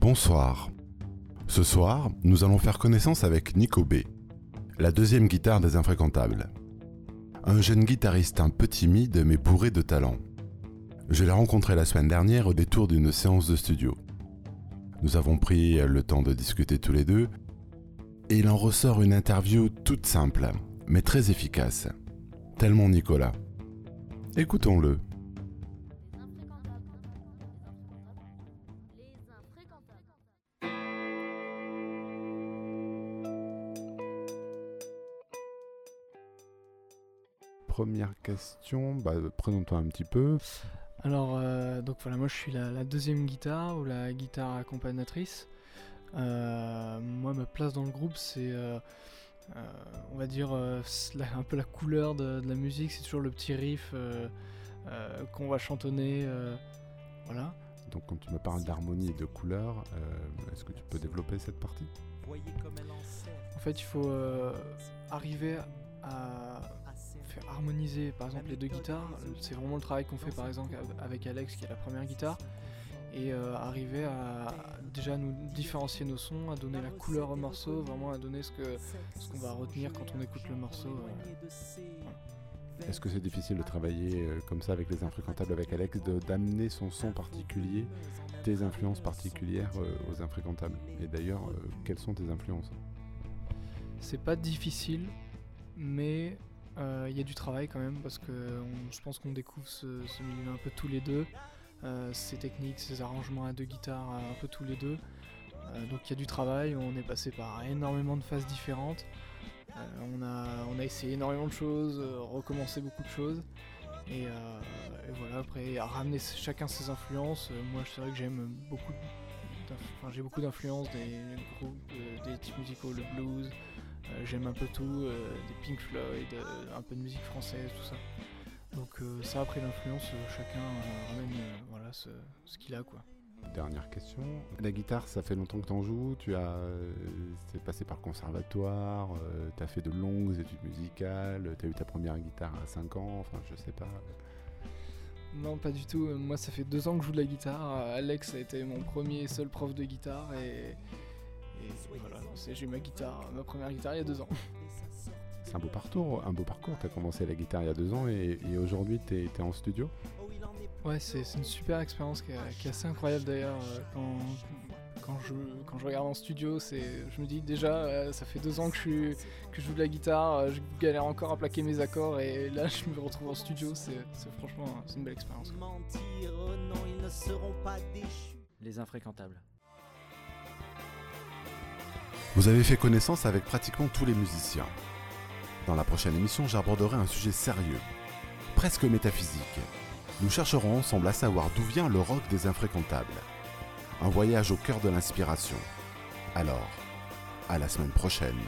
Bonsoir. Ce soir, nous allons faire connaissance avec Nico B, la deuxième guitare des Infréquentables. Un jeune guitariste un peu timide mais bourré de talent. Je l'ai rencontré la semaine dernière au détour d'une séance de studio. Nous avons pris le temps de discuter tous les deux et il en ressort une interview toute simple mais très efficace. Tellement Nicolas. Écoutons-le. Première question, bah, présente-toi un petit peu. Alors, euh, donc voilà, moi je suis la, la deuxième guitare ou la guitare accompagnatrice. Euh, moi, ma place dans le groupe, c'est, euh, euh, on va dire, euh, la- un peu la couleur de, de la musique. C'est toujours le petit riff euh, euh, qu'on va chantonner. euh, voilà. Donc quand tu me parles d'harmonie et de couleur, euh, est-ce que tu peux développer cette partie? En fait, il faut euh, arriver à harmoniser, par exemple, les deux guitares. C'est vraiment le travail qu'on fait, par exemple, avec Alex, qui est la première guitare. Et euh, arriver à déjà nous différencier nos sons, à donner la couleur au morceau, vraiment à donner ce que ce qu'on va retenir quand on écoute le morceau. euh. Est-ce que c'est difficile de travailler euh, comme ça avec les infréquentables avec Alex, d'amener son son particulier, tes influences particulières aux infréquentables? Et d'ailleurs, quelles sont tes influences? C'est pas difficile, mais il y a du travail quand même parce que je pense qu'on découvre ce, milieu un peu tous les deux, euh, ses techniques, ses arrangements à deux guitares un peu tous les deux. Euh, donc il y a du travail, on est passé par énormément de phases différentes. Euh, on, a, on a essayé énormément de choses, euh, recommencé beaucoup de choses. Et, euh, voilà, après, ramener chacun ses influences. Euh, moi, c'est vrai que j'aime beaucoup, enfin, j'ai beaucoup d'influences des groupes, euh, des types musicaux, le blues, euh, J'aime un peu tout, euh, des Pink Floyd, euh, un peu de musique française, tout ça. Donc euh, ça a pris l'influence, euh, chacun euh, ramène euh, voilà, ce, ce qu'il a quoi. Dernière question. La guitare, ça fait longtemps que t'en joues, tu as euh, passé par le conservatoire, euh, t'as fait de longues études musicales, t'as eu ta première guitare à 5 ans, enfin je sais pas. Non pas du tout, Euh, moi ça fait deux ans que je joue de la guitare, Euh, Alex a été mon premier et seul prof de guitare et, et voilà, c'est- j'ai eu ma guitare, ma première guitare il y a deux ans. C'est un beau parcours, un beau parcours. T'as commencé la guitare il y a deux ans et, et aujourd'hui t'es es en studio. Ouais, c'est une super expérience qui, est- qui est assez incroyable d'ailleurs. euh, Quand, quand, je, quand je regarde en studio, c'est, je me dis déjà, euh, ça fait deux ans que je, suis, que je joue de la guitare, euh, je galère encore à plaquer mes accords et là je me retrouve en studio, c'est franchement c'est une belle expérience. mentir, oh Vous avez fait connaissance avec pratiquement tous les musiciens. Dans la prochaine émission, j'aborderai un sujet sérieux, presque métaphysique. Nous chercherons ensemble à savoir d'où vient le rock des infréquentables. Un voyage au cœur de l'inspiration. Alors, à la semaine prochaine.